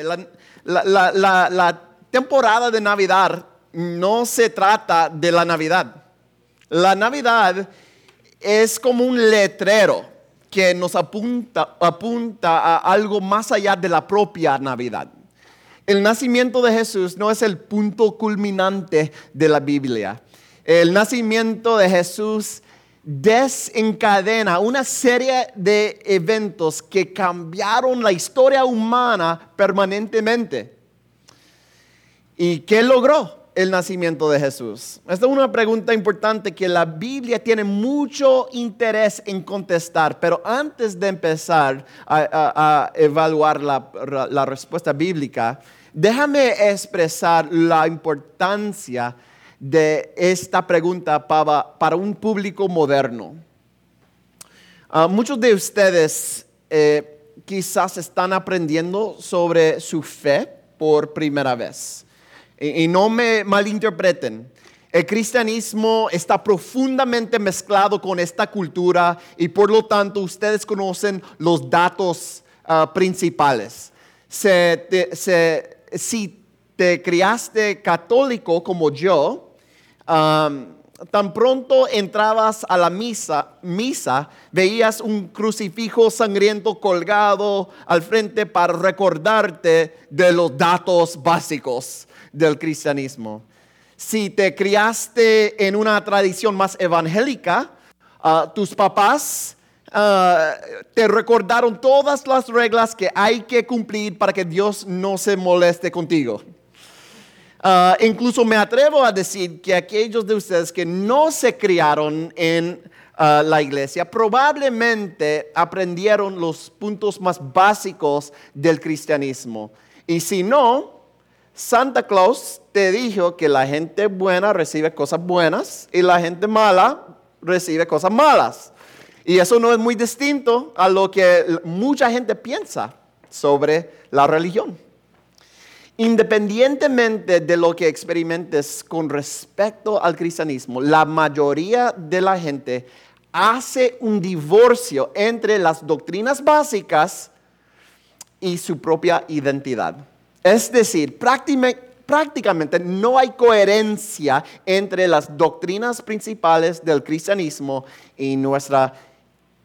importante. La, temporada de Navidad no se trata de la Navidad. La Navidad es como un letrero que nos apunta, apunta a algo más allá de la propia Navidad. El nacimiento de Jesús no es el punto culminante de la Biblia. El nacimiento de Jesús desencadena una serie de eventos que cambiaron la historia humana permanentemente. ¿Y qué logró el nacimiento de Jesús? Esta es una pregunta importante que la Biblia tiene mucho interés en contestar, pero antes de empezar a, evaluar la, respuesta bíblica, déjame expresar la importancia de esta pregunta para, un público moderno. Ah, muchos de ustedes eh, quizás están aprendiendo sobre su fe por primera vez. y no me malinterpreten. El cristianismo está profundamente mezclado con esta cultura y por lo tanto ustedes conocen los datos ah, principales. si te criaste católico como yo, tan pronto entrabas a la misa, misa, veías un crucifijo sangriento colgado al frente para recordarte de los datos básicos del cristianismo. Si te criaste en una tradición más evangélica, ah, tus papás ah, te recordaron todas las reglas que hay que cumplir para que Dios no se moleste contigo. Ah, incluso me atrevo a decir que aquellos de ustedes que no se criaron en ah, la iglesia probablemente aprendieron los puntos más básicos del cristianismo. Y si no, Santa Claus te dijo que la gente buena recibe cosas buenas y la gente mala recibe cosas malas. Y eso no es muy distinto a lo que mucha gente piensa sobre la religión. Independientemente de lo que experimentes con respecto al cristianismo, la mayoría de la gente hace un divorcio entre las doctrinas básicas y su propia identidad. Es decir, prácticamente no hay coherencia entre las doctrinas principales del cristianismo y nuestra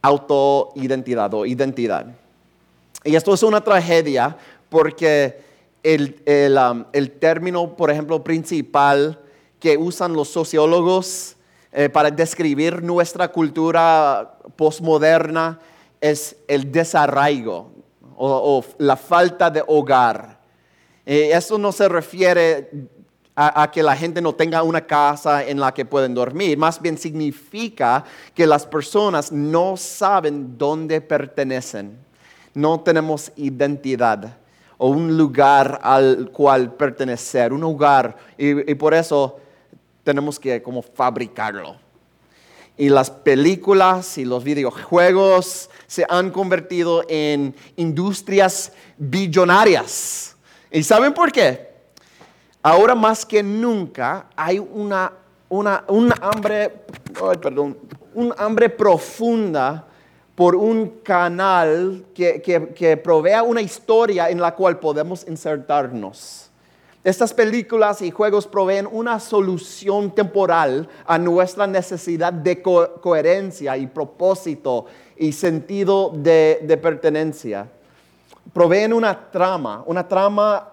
autoidentidad o identidad. Y esto es una tragedia porque Um, el, término, por ejemplo, principal que usan los sociólogos eh, para describir nuestra cultura postmoderna es el desarraigo o, la falta de hogar. Eh, eso no se refiere a, que la gente no tenga una casa en la que pueden dormir, más bien significa que las personas no saben dónde pertenecen, no tenemos identidad o un lugar al cual pertenecer, un hogar. Y, por eso tenemos que como fabricarlo. Y las películas y los videojuegos se han convertido en industrias billonarias. ¿Y saben por qué? Ahora más que nunca hay una, una, un hambre, perdón, un hambre profunda por un canal que, provea una historia en la cual podemos insertarnos. Estas películas y juegos proveen una solución temporal a nuestra necesidad de coherencia y propósito y sentido de, de, pertenencia. Proveen una trama, una trama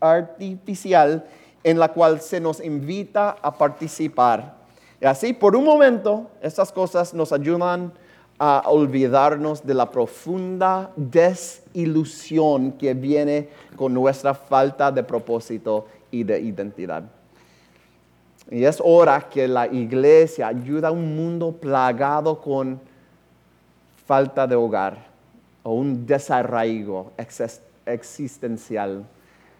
artificial en la cual se nos invita a participar. Y así, por un momento, estas cosas nos ayudan a olvidarnos de la profunda desilusión que viene con nuestra falta de propósito y de identidad. Y es hora que la iglesia ayuda a un mundo plagado con falta de hogar o un desarraigo existencial.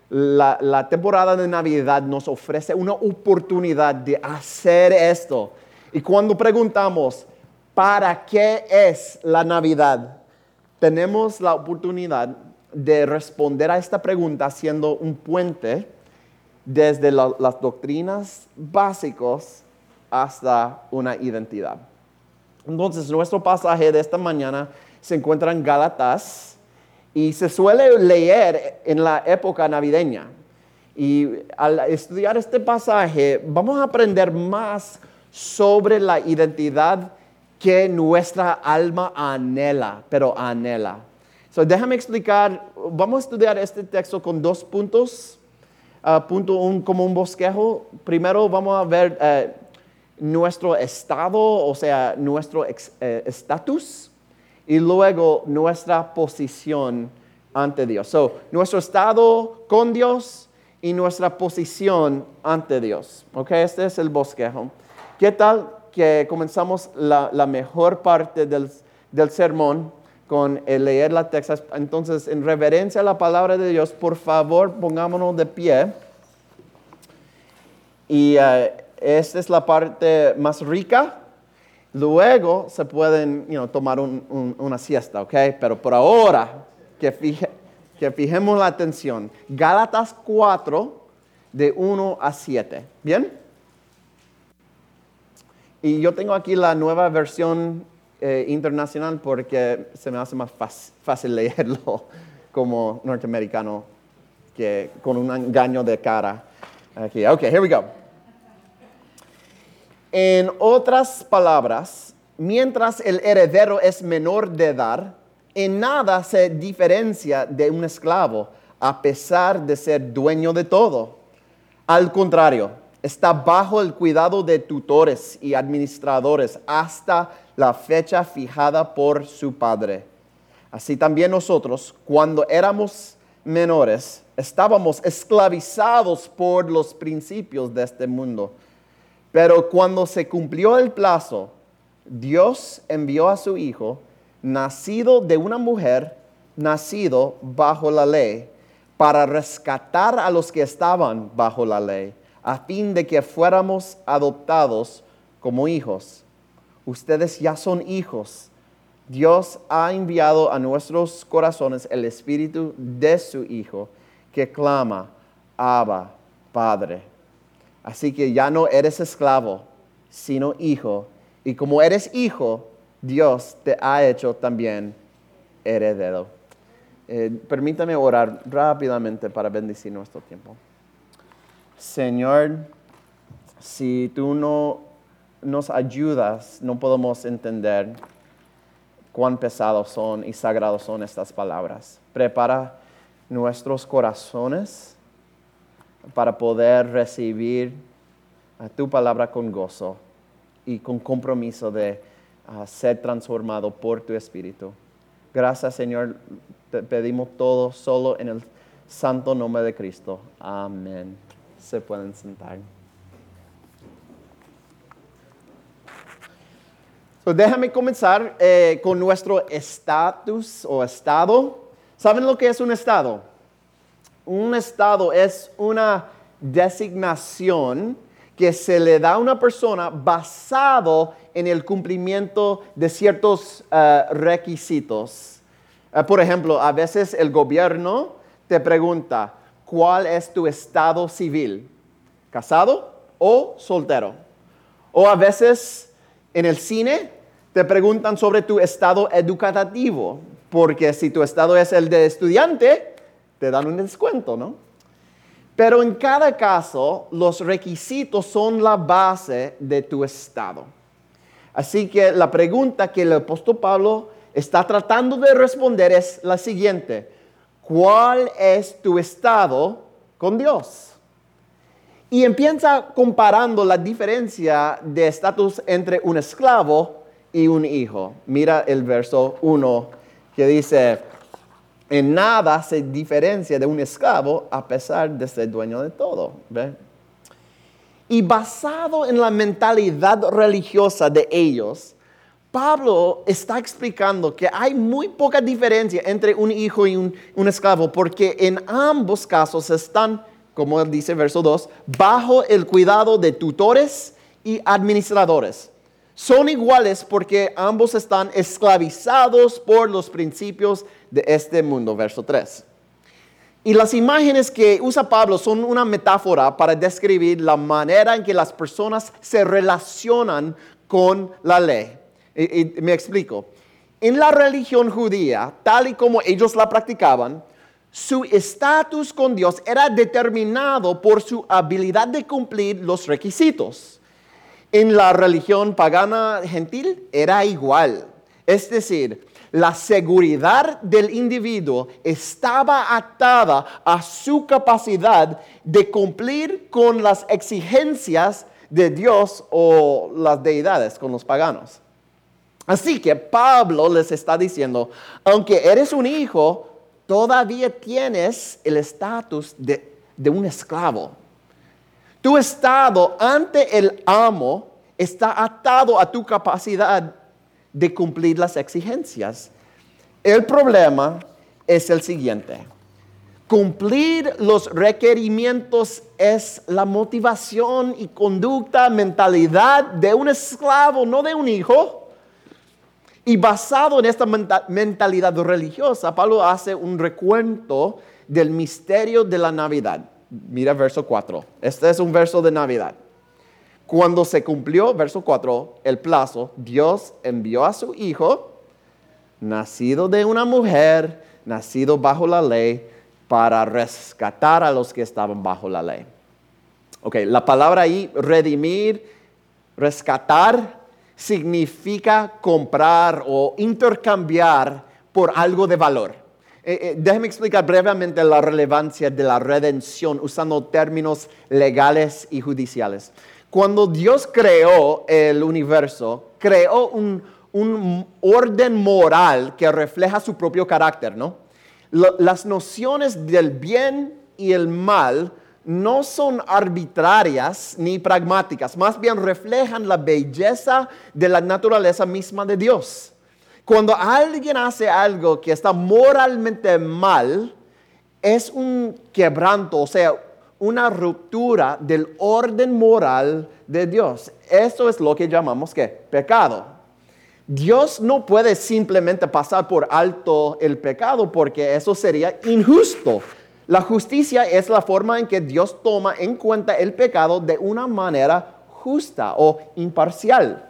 La, temporada de Navidad nos ofrece una oportunidad de hacer esto. Y cuando preguntamos, ¿Para qué es la Navidad? Tenemos la oportunidad de responder a esta pregunta haciendo un puente desde las doctrinas básicas hasta una identidad. Entonces, nuestro pasaje de esta mañana se encuentra en Gálatas y se suele leer en la época navideña. Y al estudiar este pasaje vamos a aprender más sobre la identidad que nuestra alma anhela, pero anhela. So, déjame explicar, vamos a estudiar este texto con dos puntos. Ah, punto un, como un bosquejo. Primero vamos a ver eh, nuestro estado, o sea, nuestro eh, estatus, y luego nuestra posición ante Dios. So, nuestro estado con Dios y nuestra posición ante Dios. Ok, este es el bosquejo. ¿Qué tal que comenzamos la, mejor parte del, sermón con el leer la texta? Entonces, en reverencia a la palabra de Dios, por favor, pongámonos de pie. Y eh, esta es la parte más rica. Luego se pueden tomar una siesta, ¿ok? Pero por ahora, que, que fijemos la atención. Gálatas 4, de 1 a 7. ¿Bien? Y yo tengo aquí la nueva versión eh, internacional porque se me hace más fácil leerlo como norteamericano que con un engaño de cara. Aquí, ok, here we go. En otras palabras, mientras el heredero es menor de edad, en nada se diferencia de un esclavo, a pesar de ser dueño de todo. Al contrario, está bajo el cuidado de tutores y administradores hasta la fecha fijada por su padre. Así también nosotros, cuando éramos menores, estábamos esclavizados por los principios de este mundo. Pero cuando se cumplió el plazo, Dios envió a su Hijo, nacido de una mujer, nacido bajo la ley, para rescatar a los que estaban bajo la ley a fin de que fuéramos adoptados como hijos. Ustedes ya son hijos. Dios ha enviado a nuestros corazones el espíritu de su Hijo que clama, Abba, Padre. Así que ya no eres esclavo, sino hijo. Y como eres hijo, Dios te ha hecho también heredero. Eh, permítame orar rápidamente para bendecir nuestro tiempo. Señor, si tú no nos ayudas, no podemos entender cuán pesados son y sagrados son estas palabras. Prepara nuestros corazones para poder recibir tu palabra con gozo y con compromiso de ah, ser transformado por tu Espíritu. Gracias Señor, te pedimos todo solo en el santo nombre de Cristo. Amén se pueden sentar. déjame comenzar eh, con nuestro estatus o estado. ¿Saben lo que es un estado? Un estado es una designación que se le da a una persona basado en el cumplimiento de ciertos eh, requisitos. Eh, por ejemplo, a veces el gobierno te pregunta, cuál es tu estado civil, casado o soltero. O a veces en el cine te preguntan sobre tu estado educativo, porque si tu estado es el de estudiante, te dan un descuento, ¿no? Pero en cada caso, los requisitos son la base de tu estado. Así que la pregunta que el apóstol Pablo está tratando de responder es la siguiente cuál es tu estado con Dios. Y empieza comparando la diferencia de estatus entre un esclavo y un hijo. Mira el verso 1 que dice, en nada se diferencia de un esclavo a pesar de ser dueño de todo. Y basado en la mentalidad religiosa de ellos, Pablo está explicando que hay muy poca diferencia entre un hijo y un, esclavo, porque en ambos casos están, como dice verso 2, bajo el cuidado de tutores y administradores. Son iguales porque ambos están esclavizados por los principios de este mundo, verso 3. Y las imágenes que usa Pablo son una metáfora para describir la manera en que las personas se relacionan con la ley. Me explico. en la religión judía, tal y como ellos la practicaban, su estatus con Dios era determinado por su habilidad de cumplir los requisitos. En la religión pagana gentil era igual. Es decir, la seguridad del individuo estaba atada a su capacidad de cumplir con las exigencias de Dios o las deidades, con los paganos. Así que Pablo les está diciendo, aunque eres un hijo, todavía tienes el estatus de, de un esclavo. Tu estado ante el amo está atado a tu capacidad de cumplir las exigencias. El problema es el siguiente. Cumplir los requerimientos es la motivación y conducta, mentalidad de un esclavo, no de un hijo. Y basado en esta mentalidad religiosa, Pablo hace un recuento del misterio de la Navidad. Mira verso 4. Este es un verso de Navidad. Cuando se cumplió, verso 4, el plazo, Dios envió a su Hijo, nacido de una mujer, nacido bajo la ley, para rescatar a los que estaban bajo la ley. Ok, la palabra ahí, redimir, rescatar, significa comprar o intercambiar por algo de valor. Eh, eh, déjeme explicar brevemente la relevancia de la redención usando términos legales y judiciales. Cuando Dios creó el universo, creó un, orden moral que refleja su propio carácter, ¿no? las nociones del bien y el mal no son arbitrarias ni pragmáticas, más bien reflejan la belleza de la naturaleza misma de Dios. Cuando alguien hace algo que está moralmente mal, es un quebranto, o sea, una ruptura del orden moral de Dios. Eso es lo que llamamos pecado. Dios no puede simplemente pasar por alto el pecado porque eso sería injusto. La justicia es la forma en que Dios toma en cuenta el pecado de una manera justa o imparcial.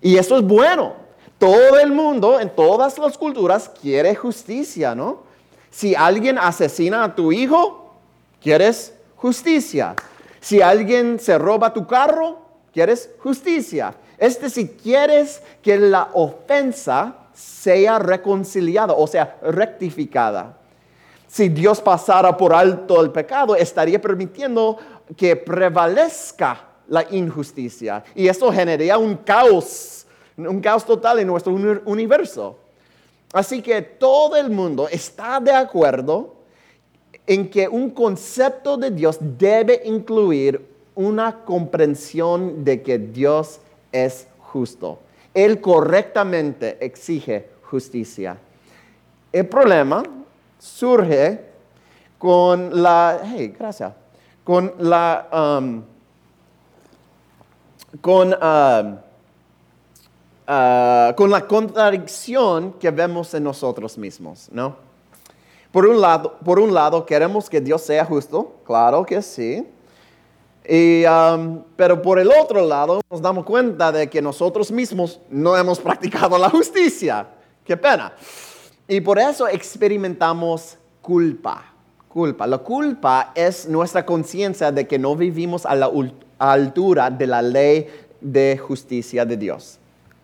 Y eso es bueno. Todo el mundo, en todas las culturas, quiere justicia, ¿no? Si alguien asesina a tu hijo, quieres justicia. Si alguien se roba tu carro, quieres justicia. Es decir, quieres que la ofensa sea reconciliada, o sea, rectificada. Si Dios pasara por alto el pecado, estaría permitiendo que prevalezca la injusticia. Y eso generaría un caos, un caos total en nuestro universo. Así que todo el mundo está de acuerdo en que un concepto de Dios debe incluir una comprensión de que Dios es justo. Él correctamente exige justicia. El problema surge con la, hey, gracias, con la, um, con, uh, uh, con la contradicción que vemos en nosotros mismos, ¿no? Por un lado, por un lado queremos que Dios sea justo, claro que sí. Um, pero por el otro lado nos damos cuenta de que nosotros mismos no hemos practicado la justicia. Qué pena. Y por eso experimentamos culpa. Culpa. La culpa es nuestra conciencia de que no vivimos a la altura de la ley de justicia de Dios.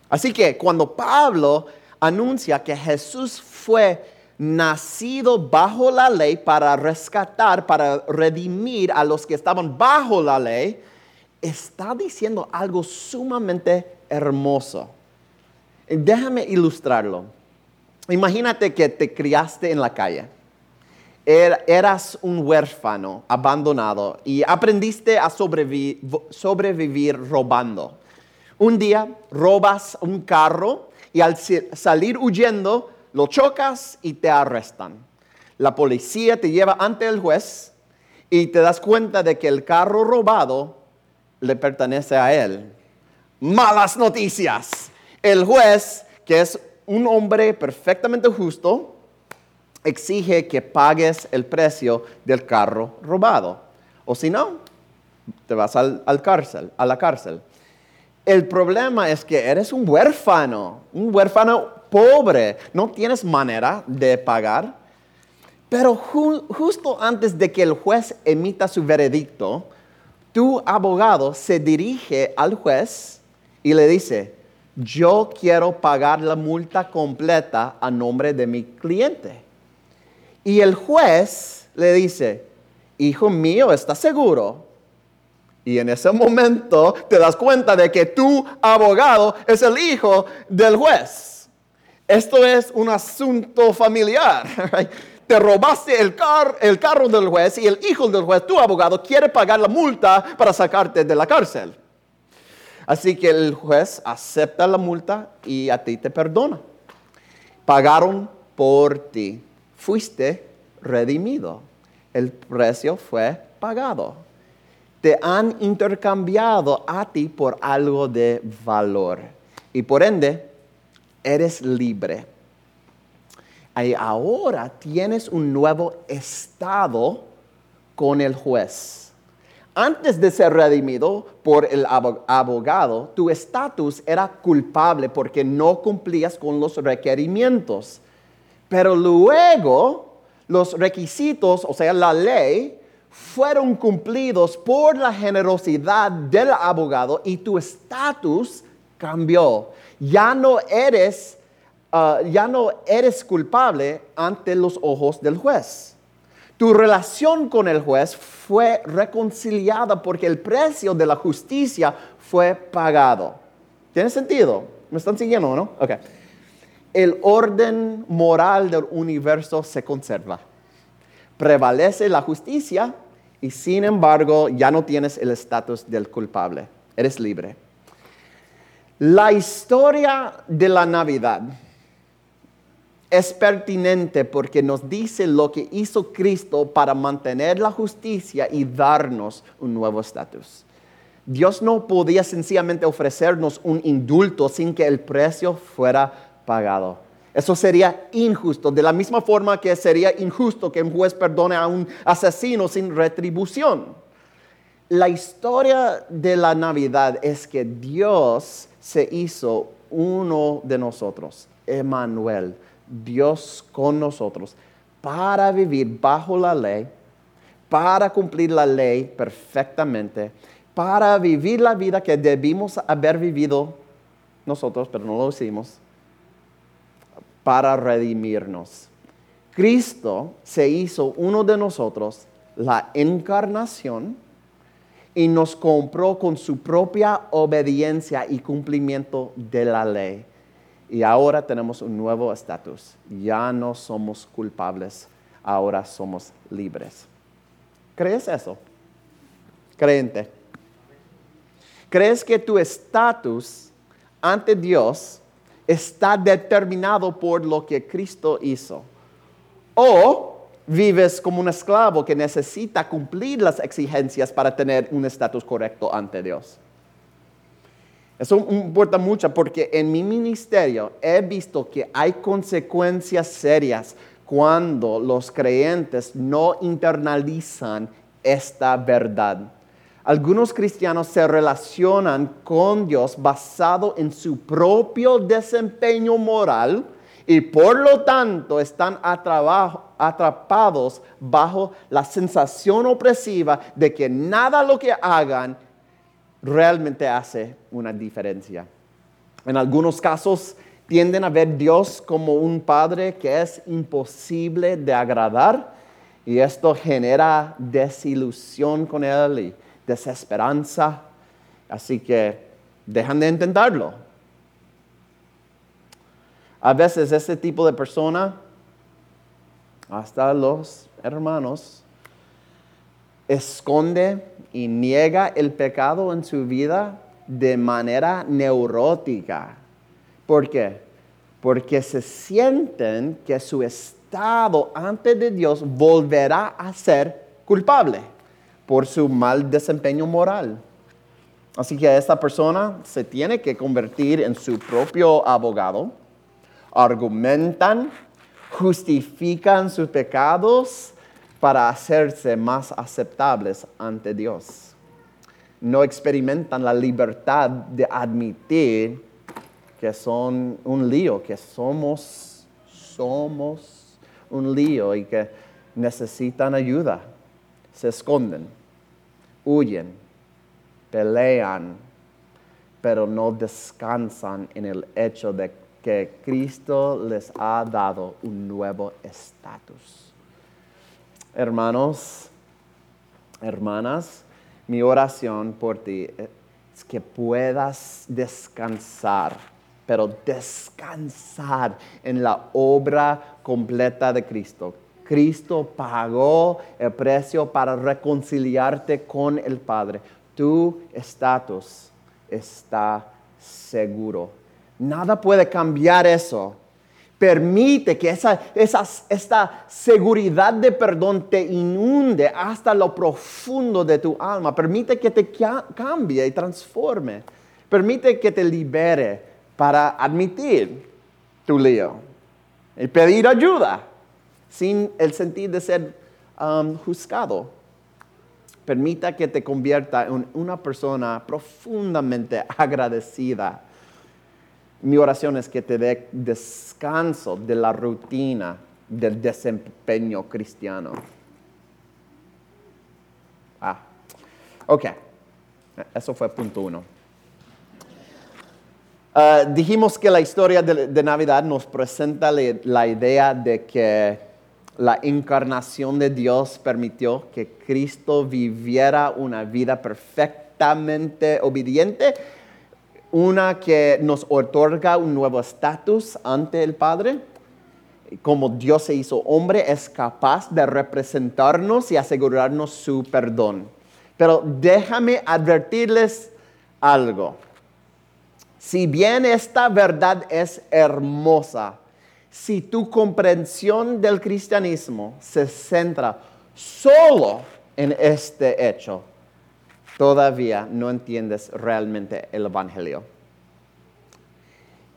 Así que cuando Pablo anuncia que Jesús fue nacido bajo la ley para rescatar, para redimir a los que estaban bajo la ley, está diciendo algo sumamente hermoso. Déjame ilustrarlo. Imagínate que te criaste en la calle. Er, eras un huérfano abandonado y aprendiste a sobrevivir robando. Un día robas un carro y al salir huyendo lo chocas y te arrestan. La policía te lleva ante el juez y te das cuenta de que el carro robado le pertenece a él. Malas noticias. El juez, que es un hombre perfectamente justo, exige que pagues el precio del carro robado. O si no, te vas al, cárcel, a la cárcel. El problema es que eres un huérfano, un huérfano pobre, no tienes manera de pagar. Pero justo antes de que el juez emita su veredicto, tu abogado se dirige al juez y le dice, yo quiero pagar la multa completa a nombre de mi cliente. Y el juez le dice, hijo mío, ¿estás seguro? Y en ese momento te das cuenta de que tu abogado es el hijo del juez. Esto es un asunto familiar. Te robaste el, el carro del juez y el hijo del juez, tu abogado, quiere pagar la multa para sacarte de la cárcel. Así que el juez acepta la multa y a ti te perdona. Pagaron por ti. Fuiste redimido. El precio fue pagado. Te han intercambiado a ti por algo de valor. Y por ende, eres libre. Y ahora tienes un nuevo estado con el juez antes de ser redimido por el abogado, tu estatus era culpable porque no cumplías con los requerimientos. Pero luego los requisitos, o sea, la ley, fueron cumplidos por la generosidad del abogado y tu estatus cambió. Ya no eres, ah, ya no eres culpable ante los ojos del juez. Tu relación con el juez fue reconciliada porque el precio de la justicia fue pagado. ¿Tiene sentido? ¿Me están siguiendo, no? Ok. El orden moral del universo se conserva. Prevalece la justicia y sin embargo ya no tienes el estatus del culpable. Eres libre. La historia de la Navidad es pertinente porque nos dice lo que hizo Cristo para mantener la justicia y darnos un nuevo estatus. Dios no podía sencillamente ofrecernos un indulto sin que el precio fuera pagado. Eso sería injusto, de la misma forma que sería injusto que un juez perdone a un asesino sin retribución. La historia de la Navidad es que Dios se hizo uno de nosotros, Emanuel Dios con nosotros para vivir bajo la ley, para cumplir la ley perfectamente, para vivir la vida que debimos haber vivido nosotros, pero no lo hicimos, para redimirnos. Cristo se hizo uno de nosotros, la encarnación, y nos compró con su propia obediencia y cumplimiento de la ley. Y ahora tenemos un nuevo estatus. Ya no somos culpables, ahora somos libres. ¿Crees eso? Creyente. ¿Crees que tu estatus ante Dios está determinado por lo que Cristo hizo? ¿O vives como un esclavo que necesita cumplir las exigencias para tener un estatus correcto ante Dios? Eso importa mucho porque en mi ministerio he visto que hay consecuencias serias cuando los creyentes no internalizan esta verdad. Algunos cristianos se relacionan con Dios basado en su propio desempeño moral y por lo tanto están atrapados bajo la sensación opresiva de que nada lo que hagan realmente hace una diferencia. En algunos casos tienden a ver Dios como un padre que es imposible de agradar y esto genera desilusión con él y desesperanza. Así que dejan de intentarlo. A veces este tipo de persona, hasta los hermanos, esconde y niega el pecado en su vida de manera neurótica. ¿Por qué? Porque se sienten que su estado ante de Dios volverá a ser culpable por su mal desempeño moral. Así que esta persona se tiene que convertir en su propio abogado, argumentan, justifican sus pecados para hacerse más aceptables ante Dios. No experimentan la libertad de admitir que son un lío, que somos, somos un lío y que necesitan ayuda. Se esconden, huyen, pelean, pero no descansan en el hecho de que Cristo les ha dado un nuevo estatus. Hermanos, hermanas, mi oración por ti es que puedas descansar, pero descansar en la obra completa de Cristo. Cristo pagó el precio para reconciliarte con el Padre. Tu estatus está seguro. Nada puede cambiar eso. Permite que esa, esta seguridad de perdón te inunde hasta lo profundo de tu alma. Permite que te cambie y transforme. Permite que te libere para admitir tu lío y pedir ayuda sin el sentido de ser um, juzgado. Permita que te convierta en una persona profundamente agradecida mi oración es que te dé descanso de la rutina del desempeño cristiano. Ah, ok. Eso fue punto uno. Ah, dijimos que la historia de, Navidad nos presenta la idea de que la encarnación de Dios permitió que Cristo viviera una vida perfectamente obediente una que nos otorga un nuevo estatus ante el Padre. Como Dios se hizo hombre, es capaz de representarnos y asegurarnos su perdón. Pero déjame advertirles algo. Si bien esta verdad es hermosa, si tu comprensión del cristianismo se centra solo en este hecho, todavía no entiendes realmente el Evangelio.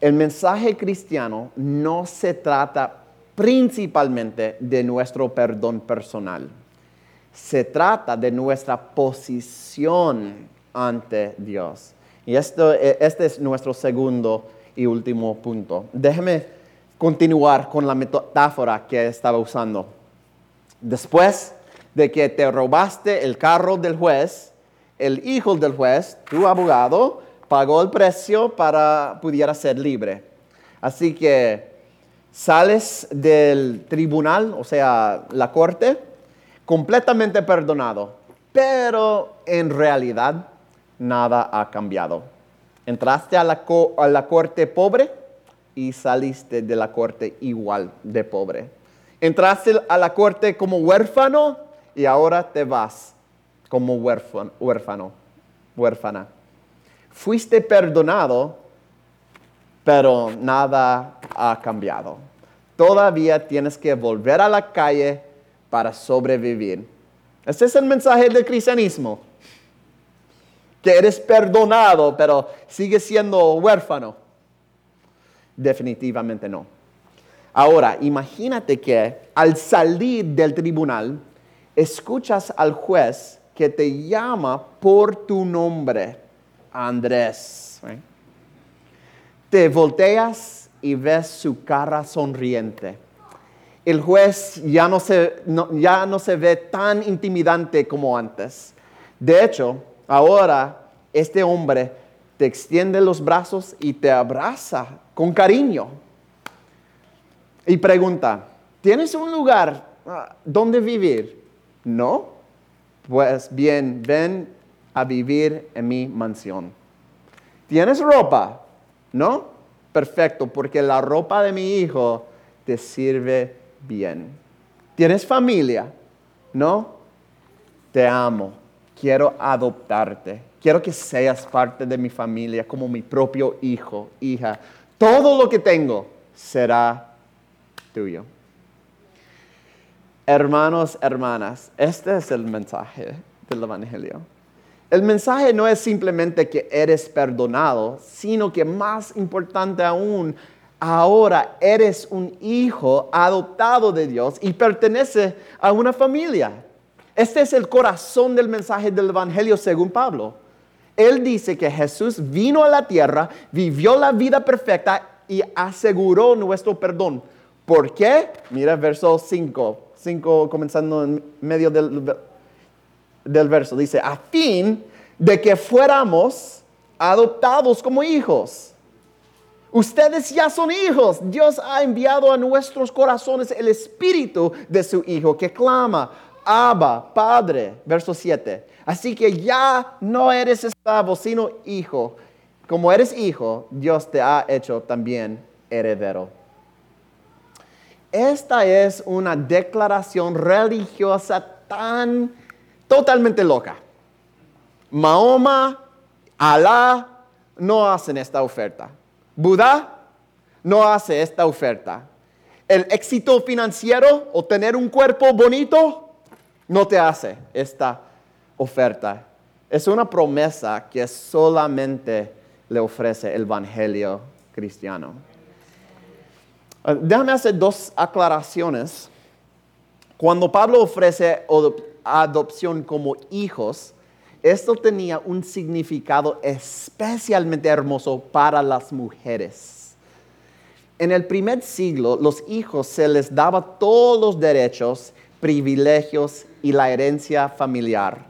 El mensaje cristiano no se trata principalmente de nuestro perdón personal. Se trata de nuestra posición ante Dios. Y esto, este es nuestro segundo y último punto. Déjeme continuar con la metáfora que estaba usando. Después de que te robaste el carro del juez, el hijo del juez, tu abogado, pagó el precio para pudiera ser libre. Así que sales del tribunal, o sea, la corte, completamente perdonado, pero en realidad nada ha cambiado. Entraste a la, corte pobre y saliste de la corte igual de pobre. Entraste a la corte como huérfano y ahora te vas como huérfano, huérfana. Fuiste perdonado, pero nada ha cambiado. Todavía tienes que volver a la calle para sobrevivir. Ese es el mensaje del cristianismo. Que eres perdonado, pero sigues siendo huérfano. Definitivamente no. Ahora, imagínate que al salir del tribunal, escuchas al juez que te llama por tu nombre, Andrés. Te volteas y ves su cara sonriente. El juez ya no, se, ya no se ve tan intimidante como antes. De hecho, ahora este hombre te extiende los brazos y te abraza con cariño. Y pregunta, ¿tienes un lugar ah, donde vivir? No. Pues bien, ven a vivir en mi mansión. ¿Tienes ropa? ¿No? Perfecto, porque la ropa de mi hijo te sirve bien. ¿Tienes familia? ¿No? Te amo. Quiero adoptarte. Quiero que seas parte de mi familia como mi propio hijo, hija. Todo lo que tengo será tuyo. Hermanos, hermanas, este es el mensaje del Evangelio. El mensaje no es simplemente que eres perdonado, sino que más importante aún, ahora eres un hijo adoptado de Dios y pertenece a una familia. Este es el corazón del mensaje del Evangelio según Pablo. Él dice que Jesús vino a la tierra, vivió la vida perfecta y aseguró nuestro perdón. ¿Por qué? Mira verso 5, 5 comenzando en medio del, del verso. Dice, a fin de que fuéramos adoptados como hijos. Ustedes ya son hijos. Dios ha enviado a nuestros corazones el espíritu de su Hijo que clama, Abba, Padre. Verso 7. Así que ya no eres esclavo, sino hijo. Como eres hijo, Dios te ha hecho también heredero. Esta es una declaración religiosa tan totalmente loca. Mahoma, Alá no hacen esta oferta. Buda no hace esta oferta. El éxito financiero o tener un cuerpo bonito no te hace esta oferta. Es una promesa que solamente le ofrece el Evangelio cristiano. Ah, déjame hacer dos aclaraciones. Cuando Pablo ofrece adopción como hijos, esto tenía un significado especialmente hermoso para las mujeres. En el primer siglo, los hijos se les daba todos los derechos, privilegios y la herencia familiar.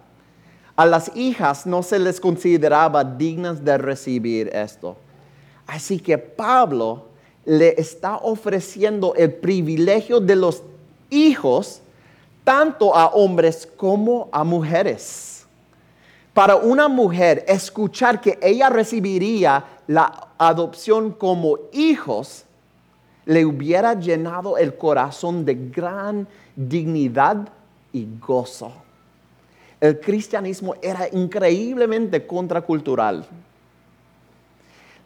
A las hijas no se les consideraba dignas de recibir esto. Así que Pablo le está ofreciendo el privilegio de los hijos tanto a hombres como a mujeres. Para una mujer escuchar que ella recibiría la adopción como hijos, le hubiera llenado el corazón de gran dignidad y gozo. El cristianismo era increíblemente contracultural.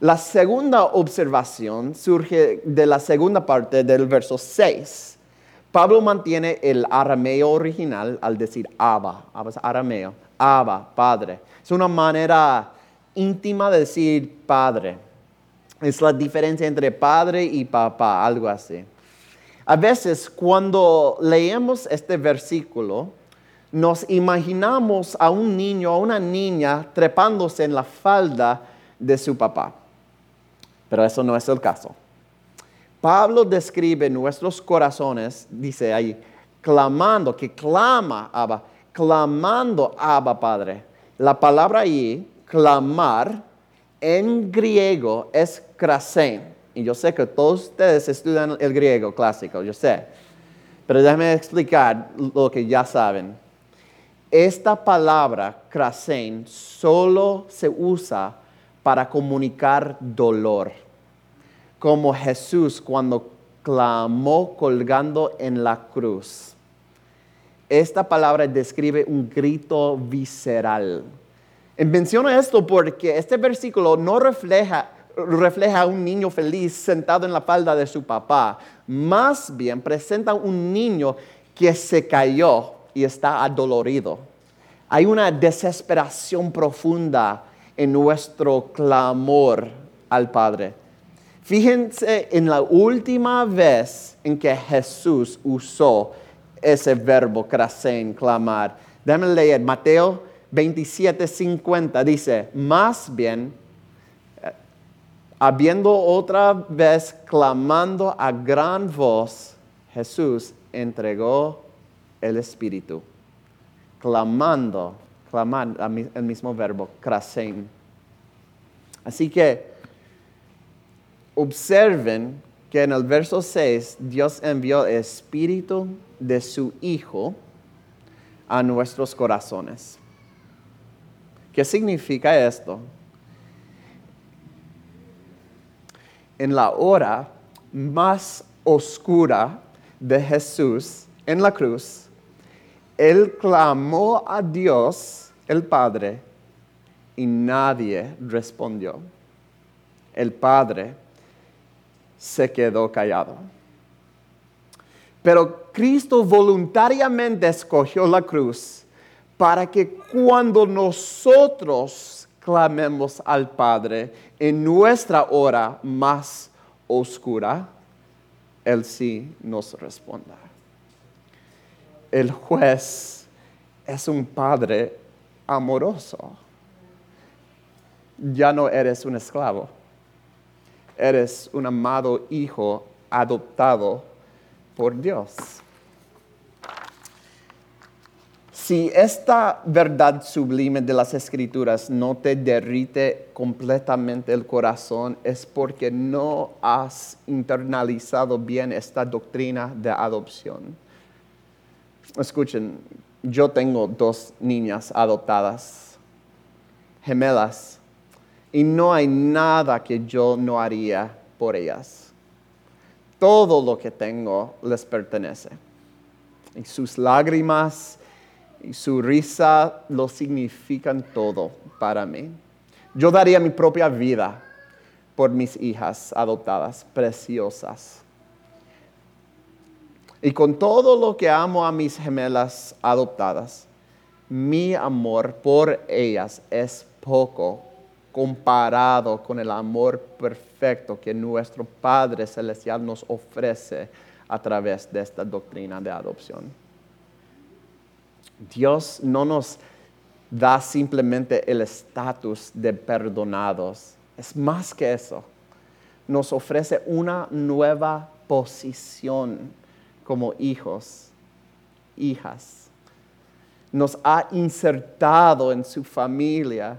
La segunda observación surge de la segunda parte del verso 6. Pablo mantiene el arameo original al decir Abba, Abba es arameo, Abba, Padre. Es una manera íntima de decir Padre. Es la diferencia entre padre y papá, algo así. A veces cuando leemos este versículo, nos imaginamos a un niño o una niña trepándose en la falda de su papá. Pero eso no es el caso. Pablo describe nuestros corazones, dice ahí, clamando, que clama Abba, clamando Abba Padre. La palabra ahí, clamar, en griego es krasen. Y yo sé que todos ustedes estudian el griego clásico, yo sé. Pero déjenme explicar lo que ya saben. Esta palabra, krasen, solo se usa para comunicar dolor como Jesús cuando clamó colgando en la cruz. Esta palabra describe un grito visceral. Menciono esto porque este versículo no refleja, refleja a un niño feliz sentado en la falda de su papá. Más bien presenta un niño que se cayó y está adolorido. Hay una desesperación profunda en nuestro clamor al Padre. Fíjense en la última vez en que Jesús usó ese verbo krasen, clamar. Déjame leer Mateo 27, 50. Dice, más bien, eh, habiendo otra vez clamando a gran voz, Jesús entregó el Espíritu. Clamando, clamando, el mismo verbo, krasen. Así que, observen que en el verso 6 Dios envió el espíritu de su Hijo a nuestros corazones. ¿Qué significa esto? En la hora más oscura de Jesús en la cruz, Él clamó a Dios, el Padre, y nadie respondió. El Padre se quedó callado. Pero Cristo voluntariamente escogió la cruz para que cuando nosotros clamemos al Padre en nuestra hora más oscura, Él sí nos responda. El juez es un Padre amoroso. ya no eres un esclavo. Eres un amado hijo adoptado por Dios. Si esta verdad sublime de las escrituras no te derrite completamente el corazón, es porque no has internalizado bien esta doctrina de adopción. Escuchen, yo tengo dos niñas adoptadas, gemelas, y no hay nada que yo no haría por ellas. Todo lo que tengo les pertenece. Y sus lágrimas, y su risa lo significan todo para mí. Yo daría mi propia vida por mis hijas adoptadas, preciosas. Y con todo lo que amo a mis gemelas adoptadas, mi amor por ellas es poco comparado con el amor perfecto que nuestro Padre Celestial nos ofrece a través de esta doctrina de adopción. Dios no nos da simplemente el estatus de perdonados. Es más que eso. Nos ofrece una nueva posición como hijos, hijas. Nos ha insertado en su familia.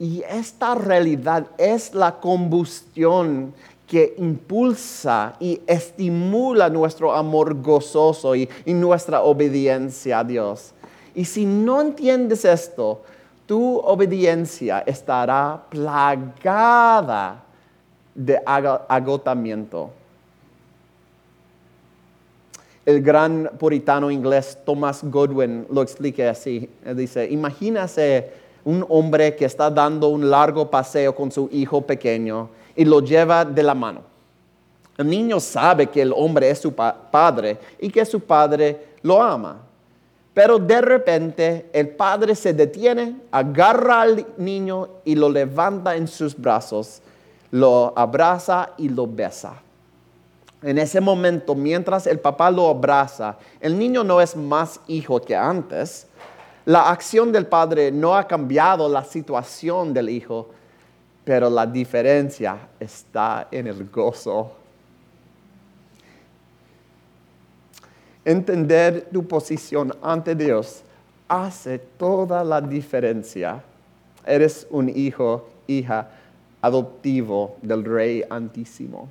Y esta realidad es la combustión que impulsa y estimula nuestro amor gozoso y, nuestra obediencia a Dios. Y si no entiendes esto, tu obediencia estará plagada de agotamiento. El gran puritano inglés Thomas Godwin lo explica así. dice, imagínase un hombre que está dando un largo paseo con su hijo pequeño y lo lleva de la mano. El niño sabe que el hombre es su padre y que su padre lo ama. Pero de repente el padre se detiene, agarra al niño y lo levanta en sus brazos, lo abraza y lo besa. En ese momento, mientras el papá lo abraza, el niño no es más hijo que antes. La acción del padre no ha cambiado la situación del hijo, pero la diferencia está en el gozo Entender tu posición ante Dios hace toda la diferencia. Eres un hijo, hija adoptivo del Rey Antísimo.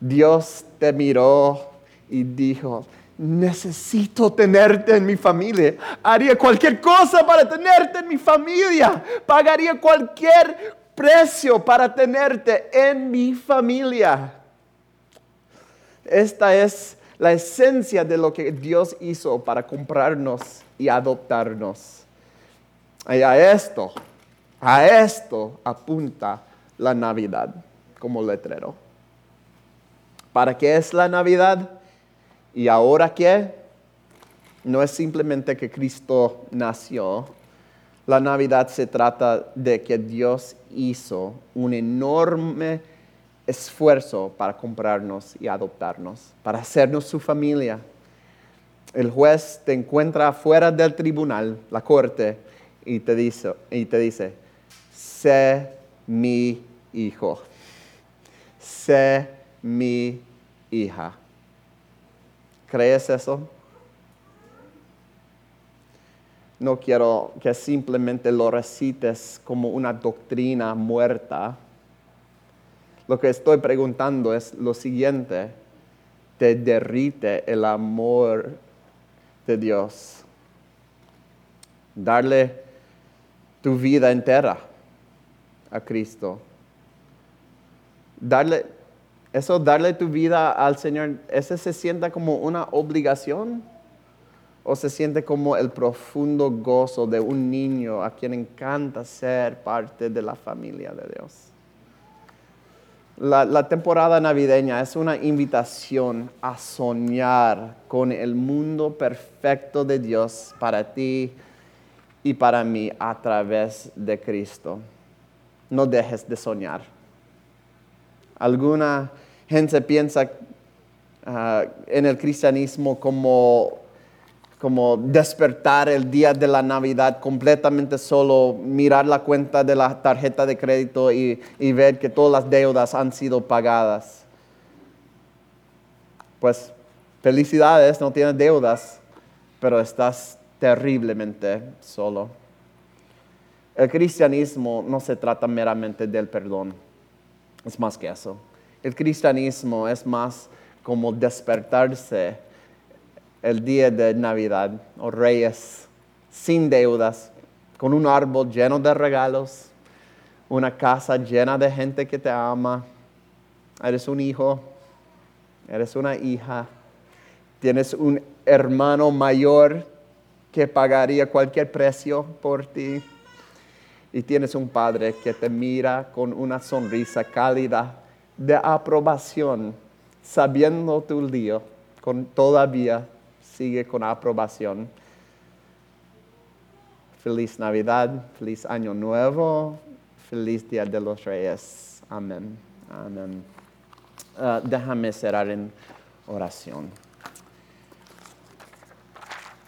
Dios te miró y dijo, necesito tenerte en mi familia. Haría cualquier cosa para tenerte en mi familia. Pagaría cualquier precio para tenerte en mi familia. Esta es la esencia de lo que Dios hizo para comprarnos y adoptarnos. Y a esto, a esto apunta la Navidad como letrero. ¿Para qué es la Navidad? ¿Y ahora qué? No es simplemente que Cristo nació. La Navidad se trata de que Dios hizo un enorme esfuerzo para comprarnos y adoptarnos, para hacernos su familia. El juez te encuentra fuera del tribunal, la corte, y te dice, y te dice sé mi hijo, sé mi hija. ¿Crees eso? No quiero que simplemente lo recites como una doctrina muerta lo que estoy preguntando es lo siguiente. ¿Te derrite el amor de Dios? Darle tu vida entera a Cristo. Darle, eso, darle tu vida al Señor, ¿ese se sienta como una obligación? ¿O se siente como el profundo gozo de un niño a quien encanta ser parte de la familia de Dios? La, temporada navideña es una invitación a soñar con el mundo perfecto de Dios para ti y para mí a través de Cristo. No dejes de soñar. Alguna gente piensa ah, en el cristianismo como como despertar el día de la Navidad completamente solo, mirar la cuenta de la tarjeta de crédito y, y ver que todas las deudas han sido pagadas. Pues felicidades, no tienes deudas, pero estás terriblemente solo. El cristianismo no se trata meramente del perdón, es más que eso. El cristianismo es más como despertarse el día de Navidad o Reyes sin deudas, con un árbol lleno de regalos, una casa llena de gente que te ama. Eres un hijo, eres una hija, tienes un hermano mayor que pagaría cualquier precio por ti y tienes un padre que te mira con una sonrisa cálida de aprobación, sabiendo tu lío, con todavía sigue con aprobación. Feliz Navidad, feliz Año Nuevo, feliz Día de los Reyes. Amén. Amén. Ah, déjame cerrar en oración.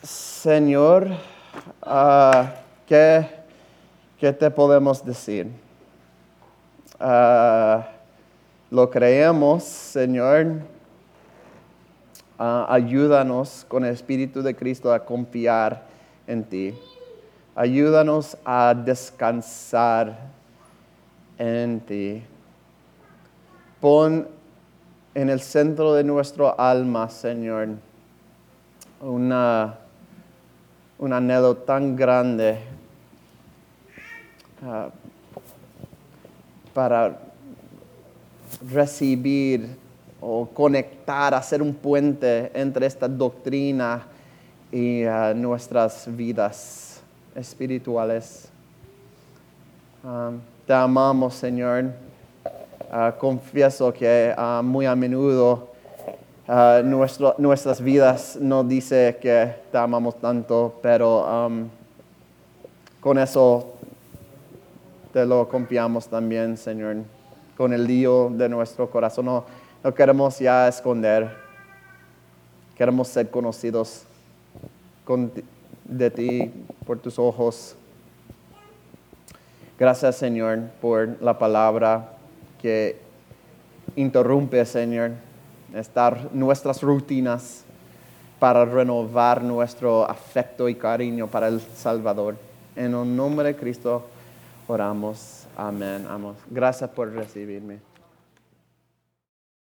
Señor, uh, ¿qué, te podemos decir? Ah, lo creemos, Señor Ah, ayúdanos con el Espíritu de Cristo a confiar en ti. Ayúdanos a descansar en ti. Pon en el centro de nuestro alma, Señor, un anhelo tan grande ah, para recibir o conectar, hacer un puente entre esta doctrina y uh, nuestras vidas espirituales. Um, te amamos, Señor. Confieso que muy a menudo nuestras vidas no dice que te amamos tanto, pero con eso te lo confiamos también, Señor, con el lío de nuestro corazón. No, no queremos ya esconder. Queremos ser conocidos de ti por tus ojos. Gracias, Señor, por la palabra que interrumpe, Señor, estar nuestras rutinas para renovar nuestro afecto y cariño para el Salvador. En el nombre de Cristo oramos. Amén. Gracias por recibirme.